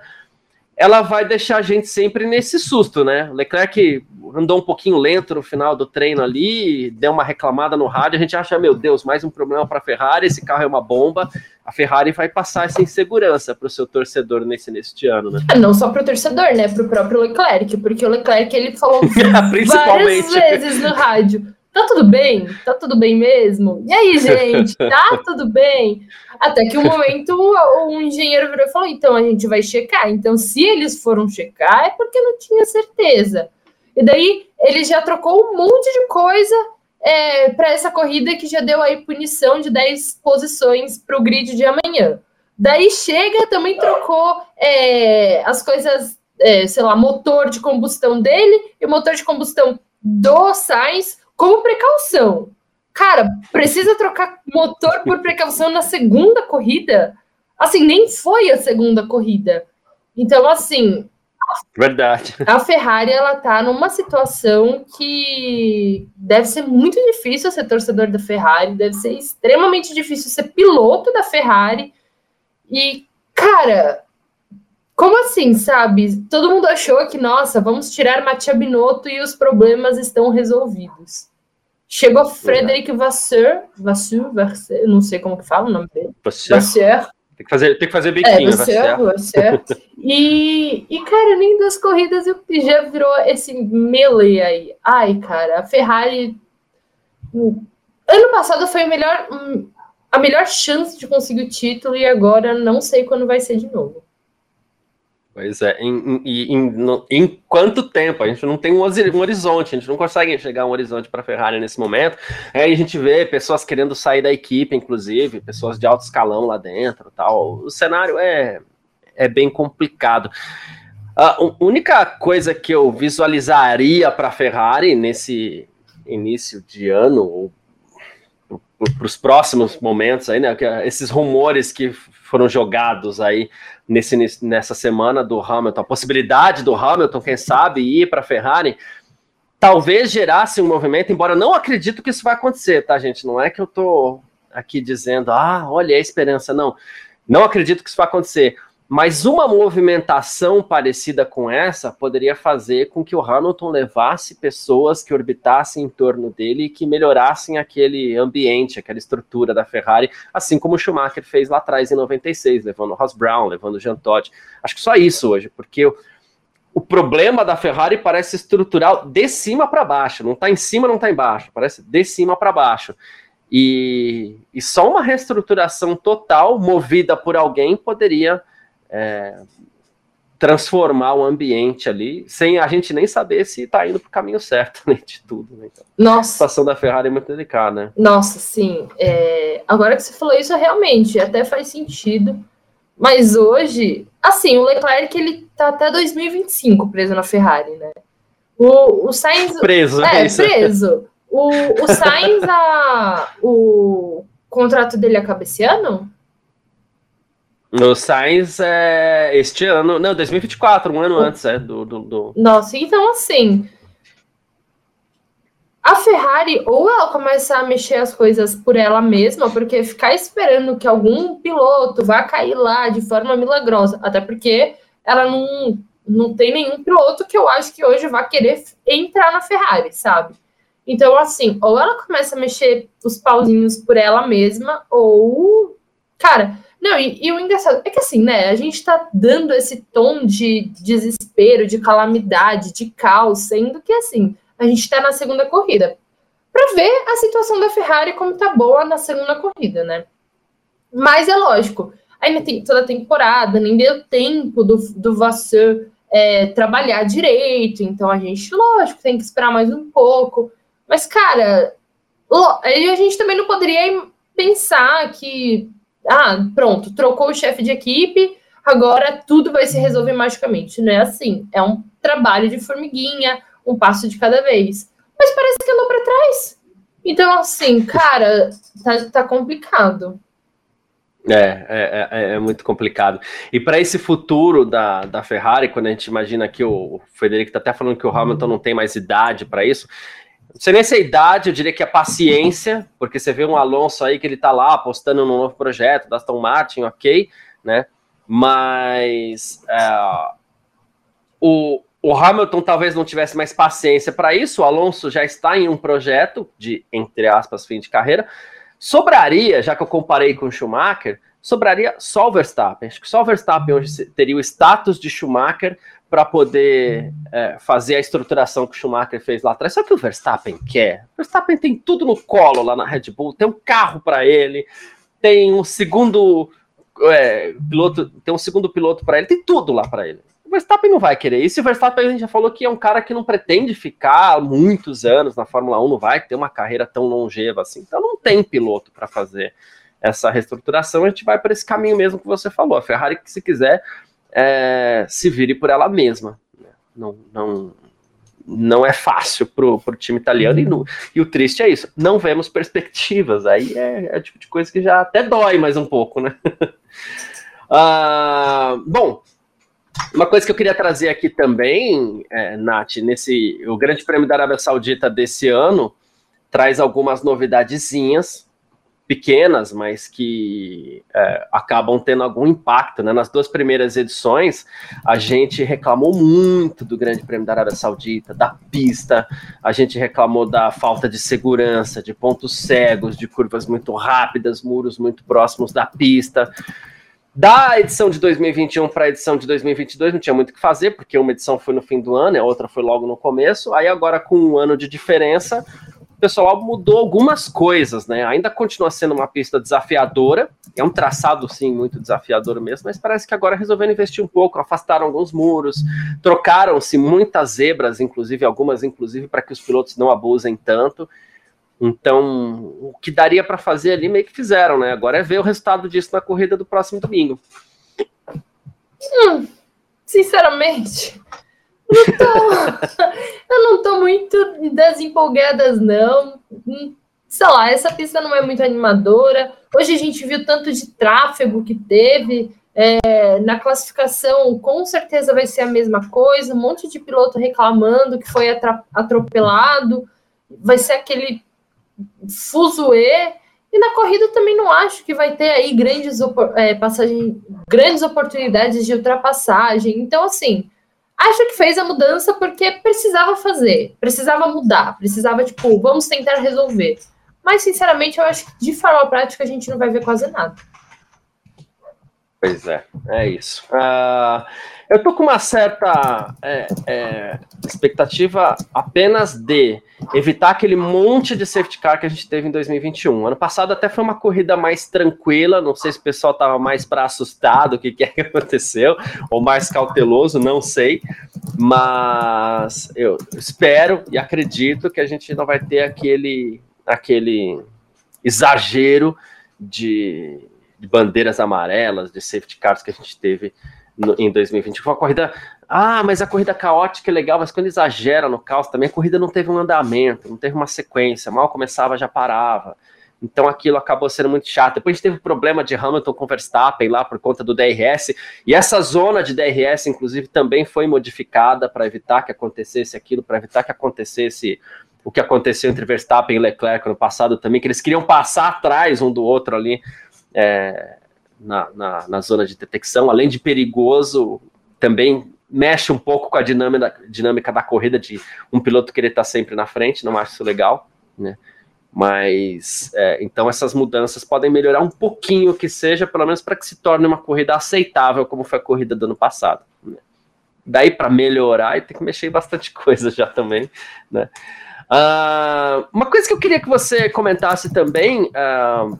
Ela vai deixar a gente sempre nesse susto, né? O Leclerc andou um pouquinho lento no final do treino ali, deu uma reclamada no rádio, a gente acha, meu Deus, mais um problema para a Ferrari, esse carro é uma bomba. A Ferrari vai passar essa insegurança para o seu torcedor nesse neste ano, né? É, não só para o torcedor, né? Para o próprio Leclerc, porque o Leclerc ele falou várias vezes no rádio tá tudo bem? Tá tudo bem mesmo? E aí, gente, tá tudo bem? Até que um momento um engenheiro virou e falou: então a gente vai checar. Então, se eles foram checar, é porque não tinha certeza. E daí ele já trocou um monte de coisa é, para essa corrida que já deu aí punição de 10 posições para o grid de amanhã. Daí chega, também trocou é, as coisas, é, sei lá, motor de combustão dele e motor de combustão do Sainz como precaução. Cara, precisa trocar motor por precaução na segunda corrida? Assim, nem foi a segunda corrida. Então, assim. Verdade. A Ferrari, ela tá numa situação que deve ser muito difícil ser torcedor da Ferrari, deve ser extremamente difícil ser piloto da Ferrari. E, cara, como assim, sabe? Todo mundo achou que, nossa, vamos tirar Matia Binotto e os problemas estão resolvidos. Chegou Frederic Vasseur, Vasseur, Vasseur, não sei como que fala o nome dele. Vasseur. Vasseur. Tem que fazer, tem que fazer biquinho, é, Vasseur, Vasseur. e, e, cara, nem das corridas já virou esse melee aí. Ai, cara, a Ferrari... Ano passado foi a melhor, a melhor chance de conseguir o título e agora não sei quando vai ser de novo. Pois é, em, em, em, em, quanto tempo? A gente não tem um, horizonte, a gente não consegue enxergar um horizonte para a Ferrari nesse momento. Aí a gente vê pessoas querendo sair da equipe, inclusive, pessoas de alto escalão lá dentro tal. O cenário é, é bem complicado. A única coisa que eu visualizaria para a Ferrari nesse início de ano, ou para os próximos momentos aí, né? Esses rumores que foram jogados aí nesse, nessa semana do Hamilton, a possibilidade do Hamilton, quem sabe, ir para a Ferrari, talvez gerasse um movimento, embora eu não acredito que isso vai acontecer, tá, gente? Não é que eu tô aqui dizendo, ah, olha a esperança, não. Não acredito que isso vai acontecer. Mas uma movimentação parecida com essa poderia fazer com que o Hamilton levasse pessoas que orbitassem em torno dele e que melhorassem aquele ambiente, aquela estrutura da Ferrari, assim como o Schumacher fez lá atrás em 96, levando o Ross Brown, levando o Jean Todt. Acho que só isso hoje, porque o, o problema da Ferrari parece estrutural de cima para baixo, não está em cima, não está embaixo, parece de cima para baixo. E, e só uma reestruturação total, movida por alguém, poderia é, transformar o ambiente ali, sem a gente nem saber se está indo para o caminho certo, né, de tudo. Né? Então, Nossa. A situação da Ferrari é muito delicada, né? Nossa, sim. É... Agora que você falou isso, realmente até faz sentido. Mas hoje, assim, o Leclerc ele tá até 2025 preso na Ferrari, né? O, o Sainz. Preso, é, é preso. O, o Sainz, a, o contrato dele acaba esse ano? No Sainz é este ano, não, 2024, um ano antes, é, do, do, do... Nossa, então assim, a Ferrari ou ela começa a mexer as coisas por ela mesma, porque ficar esperando que algum piloto vá cair lá de forma milagrosa, até porque ela não, não tem nenhum piloto que eu acho que hoje vai querer entrar na Ferrari, sabe? Então, assim, ou ela começa a mexer os pauzinhos por ela mesma, ou, cara, não, e, e, o engraçado é que assim, né? A gente tá dando esse tom de desespero, de calamidade, de caos, sendo que assim, a gente tá na segunda corrida. Para ver a situação da Ferrari como tá boa na segunda corrida, né? Mas é lógico, ainda tem toda a temporada, nem deu tempo do, do Vasseur é, trabalhar direito, então a gente, lógico, tem que esperar mais um pouco. Mas, cara, a gente também não poderia pensar que ah, pronto, trocou o chefe de equipe, agora tudo vai se resolver magicamente. Não é assim. É um trabalho de formiguinha, um passo de cada vez. Mas parece que andou para trás. Então, assim, cara, tá, tá complicado. É, é, é, é, muito complicado. E para esse futuro da, da Ferrari, quando a gente imagina que o Federico está até falando que o Hamilton não tem mais idade para isso, não sei nem se idade, eu diria que a paciência, porque você vê um Alonso aí que ele tá lá apostando num novo projeto da Aston Martin, ok, né? Mas é, o, o Hamilton talvez não tivesse mais paciência para isso, o Alonso já está em um projeto de, entre aspas, fim de carreira. Sobraria, já que eu comparei com o Schumacher, sobraria só o Verstappen. Acho que só o Verstappen hoje teria o status de Schumacher para poder é, fazer a estruturação que o Schumacher fez lá atrás. Só que o Verstappen quer. O Verstappen tem tudo no colo lá na Red Bull, tem um carro para ele, tem um segundo é, piloto, tem um segundo piloto para ele, tem tudo lá para ele. Verstappen não vai querer isso. O Verstappen a gente já falou que é um cara que não pretende ficar muitos anos na Fórmula 1, não vai ter uma carreira tão longeva assim. Então não tem piloto para fazer essa reestruturação. A gente vai para esse caminho mesmo que você falou. A Ferrari, que se quiser, é, se vire por ela mesma. Né? Não, não, não é fácil pro, pro time italiano e, no, e o triste é isso, não vemos perspectivas, aí é, é o tipo de coisa que já até dói mais um pouco, né? uh, bom, uma coisa que eu queria trazer aqui também, é, Nath, nesse o Grande Prêmio da Arábia Saudita desse ano traz algumas novidadezinhas pequenas, mas que é, acabam tendo algum impacto. Né? Nas duas primeiras edições, a gente reclamou muito do Grande Prêmio da Arábia Saudita, da pista, a gente reclamou da falta de segurança, de pontos cegos, de curvas muito rápidas, muros muito próximos da pista. Da edição de 2021 para a edição de 2022 não tinha muito o que fazer, porque uma edição foi no fim do ano, a outra foi logo no começo. Aí agora, com um ano de diferença, pessoal mudou algumas coisas, né? Ainda continua sendo uma pista desafiadora, é um traçado, sim, muito desafiador mesmo, mas parece que agora resolveram investir um pouco, afastaram alguns muros, trocaram-se muitas zebras, inclusive, algumas, inclusive, para que os pilotos não abusem tanto. Então, o que daria para fazer ali meio que fizeram, né? Agora é ver o resultado disso na corrida do próximo domingo. Hum, sinceramente, não tô, eu não tô muito desempolgadas, não. Hum, sei lá, essa pista não é muito animadora. Hoje a gente viu tanto de tráfego que teve. É, na classificação, com certeza vai ser a mesma coisa. Um monte de piloto reclamando que foi atropelado. Vai ser aquele fuzuê. E na corrida também não acho que vai ter aí grandes, é, passagem, grandes oportunidades de ultrapassagem. Então, assim, acho que fez a mudança porque precisava fazer, precisava mudar, precisava, tipo, vamos tentar resolver. Mas, sinceramente, eu acho que de forma prática a gente não vai ver quase nada. Pois é, é isso. Uh, eu tô com uma certa é, é, expectativa apenas de evitar aquele monte de safety car que a gente teve em 2021. Ano passado até foi uma corrida mais tranquila, não sei se o pessoal tava mais para assustado, o que, que que aconteceu, ou mais cauteloso, não sei, mas eu espero e acredito que a gente não vai ter aquele, aquele exagero de de bandeiras amarelas, de safety cars que a gente teve no, em 2020. Foi uma corrida. Ah, mas a corrida caótica é legal, mas quando exagera no caos também, a corrida não teve um andamento, não teve uma sequência, mal começava, já parava. Então aquilo acabou sendo muito chato. Depois a gente teve problema de Hamilton com Verstappen lá por conta do DRS, e essa zona de DRS, inclusive, também foi modificada para evitar que acontecesse aquilo, para evitar que acontecesse o que aconteceu entre Verstappen e Leclerc no passado também, que eles queriam passar atrás um do outro ali é, na, na, na, zona de detecção, além de perigoso, também mexe um pouco com a dinâmica, dinâmica da corrida de um piloto querer estar sempre na frente, não acho isso legal, né? Mas é, então essas mudanças podem melhorar um pouquinho que seja, pelo menos para que se torne uma corrida aceitável, como foi a corrida do ano passado. Né? Daí para melhorar, tem que mexer em bastante coisa já também, né? Uh, uma coisa que eu queria que você comentasse também, uh,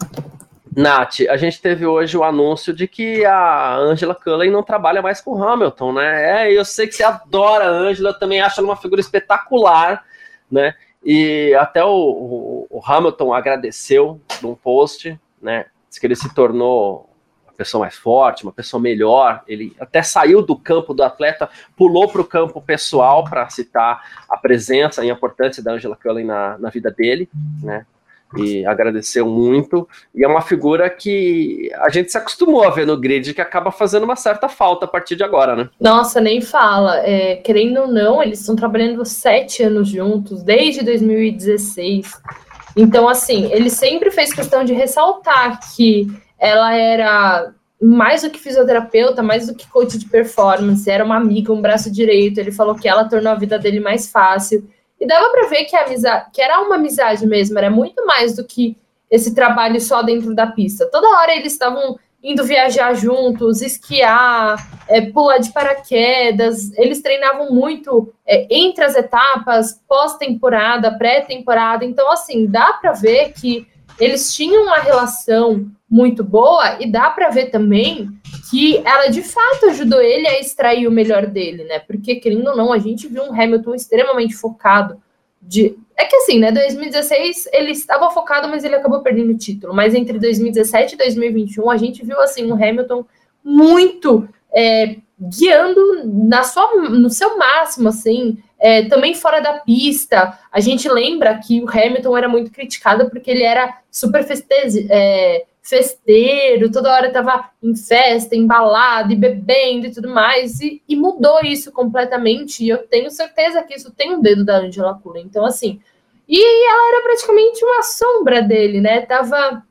Nath, a gente teve hoje o anúncio de que a Angela Cullen não trabalha mais com Hamilton, né? É, eu sei que você adora a Angela, também acho ela uma figura espetacular, né? E até o, o, o Hamilton agradeceu num post, né? Diz que ele se tornou uma pessoa mais forte, uma pessoa melhor. Ele até saiu do campo do atleta, pulou para o campo pessoal para citar a presença e a importância da Angela Cullen na, na vida dele, né? E agradeceu muito. E é uma figura que a gente se acostumou a ver no grid, que acaba fazendo uma certa falta a partir de agora, né? Nossa, nem fala. É, querendo ou não, eles estão trabalhando sete anos juntos, desde 2016. Então, assim, ele sempre fez questão de ressaltar que ela era mais do que fisioterapeuta, mais do que coach de performance, era uma amiga, um braço direito. Ele falou que ela tornou a vida dele mais fácil. E dava para ver que, a amizade, que era uma amizade mesmo, era muito mais do que esse trabalho só dentro da pista. Toda hora eles estavam indo viajar juntos, esquiar, é, pular de paraquedas. Eles treinavam muito é, entre as etapas, pós-temporada, pré-temporada. Então, assim, dá para ver que eles tinham uma relação muito boa e dá para ver também que ela de fato ajudou ele a extrair o melhor dele, né? Porque querendo ou não, a gente viu um Hamilton extremamente focado de é que assim, né, 2016 ele estava focado, mas ele acabou perdendo o título. Mas entre 2017 e 2021 a gente viu assim um Hamilton muito é, guiando na sua, no seu máximo, assim, é, também fora da pista. A gente lembra que o Hamilton era muito criticado porque ele era super é, festeiro, toda hora estava em festa, embalado e bebendo e tudo mais, e, e, mudou isso completamente. E eu tenho certeza que isso tem um dedo da Angela Cura. Então, assim, e ela era praticamente uma sombra dele, né? Tava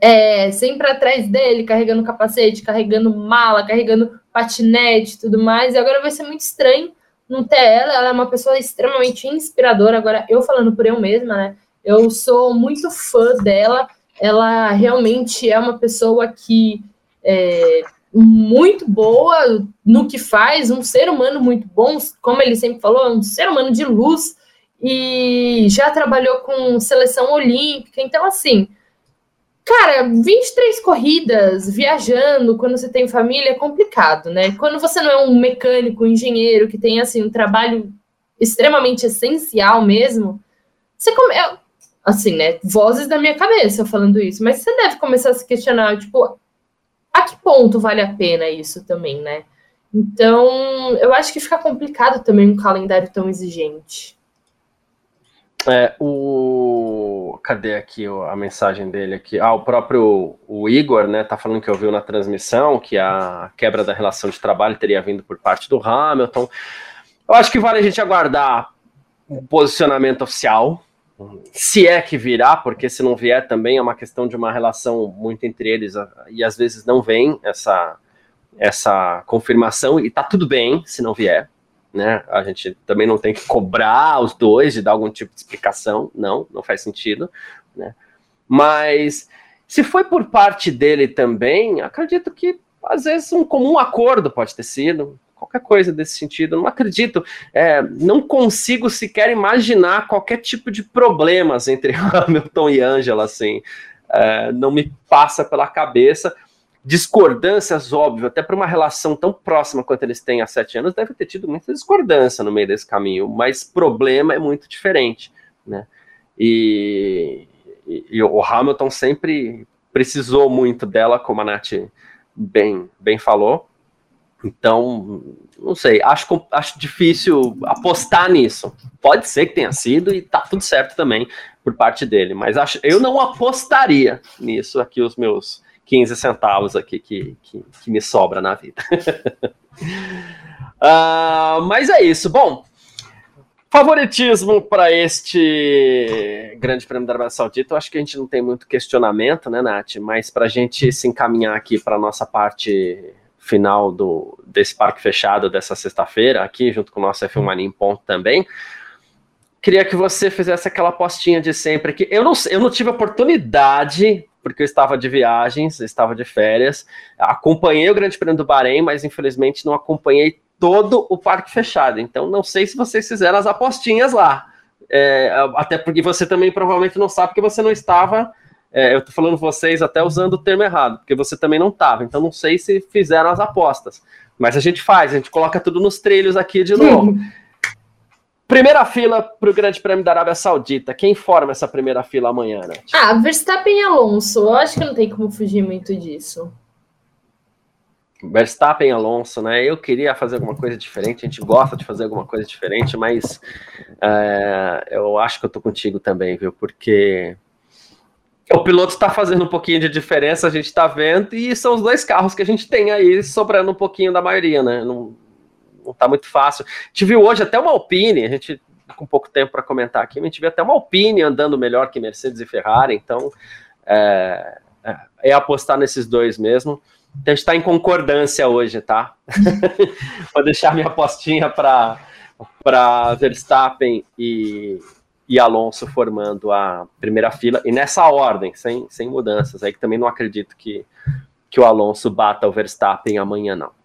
é, sempre atrás dele, carregando capacete, carregando mala, carregando patinete e tudo mais. E agora vai ser muito estranho não ter ela. Ela é uma pessoa extremamente inspiradora. Agora, eu falando por eu mesma, né? Eu sou muito fã dela ela realmente é uma pessoa que é muito boa no que faz, um ser humano muito bom, como ele sempre falou, um ser humano de luz e já trabalhou com seleção olímpica, então assim, cara, 23 corridas viajando quando você tem família é complicado, né? Quando você não é um mecânico, um engenheiro que tem assim um trabalho extremamente essencial mesmo, você come... É, assim, né? Vozes da minha cabeça falando isso, mas você deve começar a se questionar, tipo, a que ponto vale a pena isso também, né? Então, eu acho que fica complicado também um calendário tão exigente. É, o. Cadê aqui a mensagem dele aqui? Ah, o próprio o Igor, né, tá falando que ouviu na transmissão que a quebra da relação de trabalho teria vindo por parte do Hamilton. Eu acho que vale a gente aguardar o posicionamento oficial se é que virá, porque se não vier também é uma questão de uma relação muito entre eles e às vezes não vem essa essa confirmação e tá tudo bem se não vier, né? A gente também não tem que cobrar os dois de dar algum tipo de explicação, não, não faz sentido, né? Mas se foi por parte dele também, acredito que às vezes um comum acordo pode ter sido, qualquer coisa desse sentido. não acredito, é, não consigo sequer imaginar qualquer tipo de problemas entre Hamilton e Angela, assim, é, não me passa pela cabeça. Discordâncias, óbvio, até para uma relação tão próxima quanto eles têm há sete anos, deve ter tido muita discordância no meio desse caminho, mas problema é muito diferente, né? E, e, e o Hamilton sempre precisou muito dela, como a Nath bem, bem falou, então, não sei, acho, acho difícil apostar nisso. Pode ser que tenha sido e tá tudo certo também por parte dele, mas acho, eu não apostaria nisso aqui, os meus 15 centavos aqui que, que, que me sobra na vida. uh, mas é isso. Bom, favoritismo para este Grande Prêmio da Arábia Saudita, eu acho que a gente não tem muito questionamento, né, Nath? Mas para a gente se encaminhar aqui para a nossa parte final do, desse parque fechado dessa sexta-feira, aqui junto com o nosso F1 Mania em ponto também. Queria que você fizesse aquela postinha de sempre que eu não, eu não tive oportunidade, porque eu estava de viagens, estava de férias, acompanhei o Grande Prêmio do Bahrein, mas infelizmente não acompanhei todo o parque fechado. Então não sei se vocês fizeram as apostinhas lá. É, até porque você também provavelmente não sabe, porque você não estava é, eu tô falando vocês até usando o termo errado, porque você também não estava, então não sei se fizeram as apostas. Mas a gente faz, a gente coloca tudo nos trilhos aqui de novo. Primeira fila para o Grande Prêmio da Arábia Saudita. Quem forma essa primeira fila amanhã, né? Ah, Verstappen e Alonso. Eu acho que não tem como fugir muito disso. Verstappen e Alonso, né? Eu queria fazer alguma coisa diferente. A gente gosta de fazer alguma coisa diferente, mas é, eu acho que eu tô contigo também, viu? Porque o piloto está fazendo um pouquinho de diferença, a gente está vendo, e são os dois carros que a gente tem aí sobrando um pouquinho da maioria, né? Não, não tá muito fácil. Viu hoje até uma Alpine, a gente com pouco tempo para comentar aqui, gente viu até uma Alpine andando melhor que Mercedes e Ferrari, então é, é, é apostar nesses dois mesmo. Então a gente está em concordância hoje, tá? Vou deixar minha apostinha para Verstappen e, e Alonso formando a primeira fila, e nessa ordem, sem, sem mudanças. Aí que também não acredito que, que o Alonso bata o Verstappen amanhã, não.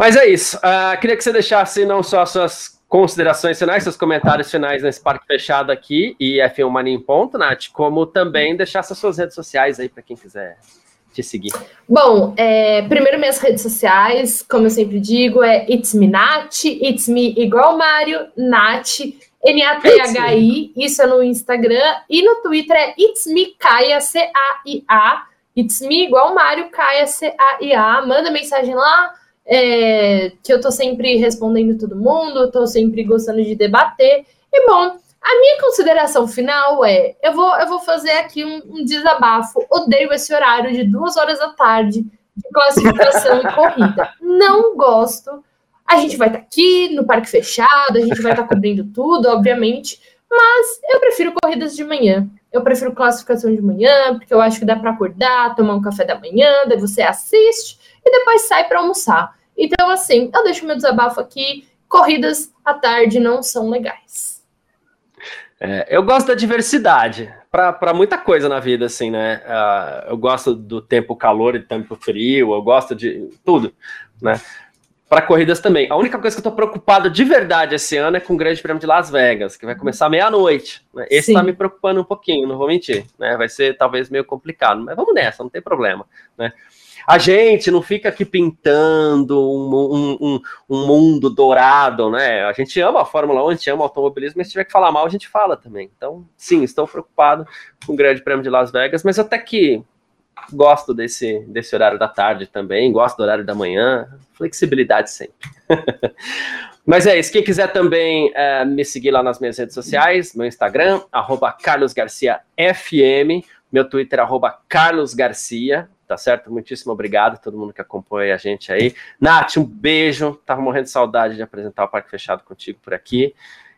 Mas é isso. Uh, queria que você deixasse não só as suas considerações finais, seus comentários finais nesse parque fechado aqui e F1 Mania em ponto, Nath, como também deixasse as suas redes sociais aí para quem quiser te seguir? Bom, é, primeiro minhas redes sociais, como eu sempre digo, é It's Me Nath, It's Me igual Mário, Nath, N-A-T-H-I, isso é no Instagram, e no Twitter é It's Me Caia, C-A-I-A, It's Me igual Mário, Caia, C-A-I-A, manda mensagem lá, é, que eu tô sempre respondendo todo mundo, eu tô sempre gostando de debater, e bom, a minha consideração final é: eu vou, eu vou fazer aqui um, um desabafo. Odeio esse horário de duas horas da tarde de classificação e corrida. Não gosto. A gente vai estar tá aqui no parque fechado, a gente vai estar tá cobrindo tudo, obviamente, mas eu prefiro corridas de manhã. Eu prefiro classificação de manhã, porque eu acho que dá para acordar, tomar um café da manhã, daí você assiste e depois sai para almoçar. Então, assim, eu deixo meu desabafo aqui. Corridas à tarde não são legais. É, eu gosto da diversidade para muita coisa na vida, assim, né? Uh, eu gosto do tempo calor e tempo frio, eu gosto de tudo, né? Para corridas também. A única coisa que eu tô preocupado de verdade esse ano é com o Grande Prêmio de Las Vegas, que vai começar meia-noite. Né? Esse Sim. tá me preocupando um pouquinho, não vou mentir, né? Vai ser talvez meio complicado, mas vamos nessa, não tem problema, né? A gente não fica aqui pintando um, um, um, mundo dourado, né? A gente ama a Fórmula 1, a gente ama o automobilismo, mas se tiver que falar mal, a gente fala também. Então, sim, estou preocupado com o Grande Prêmio de Las Vegas, mas até que gosto desse, desse horário da tarde também, gosto do horário da manhã, flexibilidade sempre. Mas é isso. Quem quiser também é, me seguir lá nas minhas redes sociais, meu Instagram, arroba carlosgarciafm, meu Twitter, arroba carlosgarcia, tá certo? Muitíssimo obrigado a todo mundo que acompanha a gente aí. Nath, um beijo. Tava morrendo de saudade de apresentar o Parque Fechado contigo por aqui.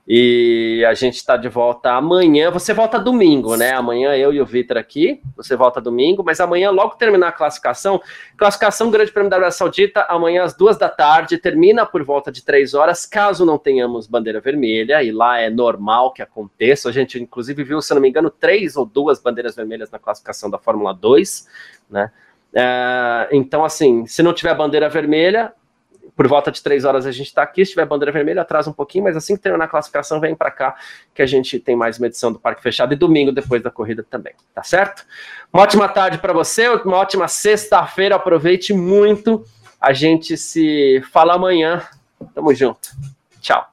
E a gente está de volta amanhã. Você volta domingo, né? Amanhã eu e o Vitor aqui. Você volta domingo, mas amanhã, logo terminar a classificação, classificação Grande Prêmio da Arábia Saudita, amanhã às duas da tarde, termina por volta de três horas, caso não tenhamos bandeira vermelha, e lá é normal que aconteça. A gente, inclusive, viu, se não me engano, três ou duas bandeiras vermelhas na classificação da Fórmula 2 né? É, então, assim, se não tiver bandeira vermelha, por volta de três horas a gente está aqui. Se tiver bandeira vermelha, atrasa um pouquinho, mas assim que terminar a classificação, vem para cá que a gente tem mais uma edição do Parque Fechado e domingo depois da corrida também, tá certo? Uma ótima tarde para você, uma ótima sexta-feira. Aproveite muito. A gente se fala amanhã. Tamo junto. Tchau.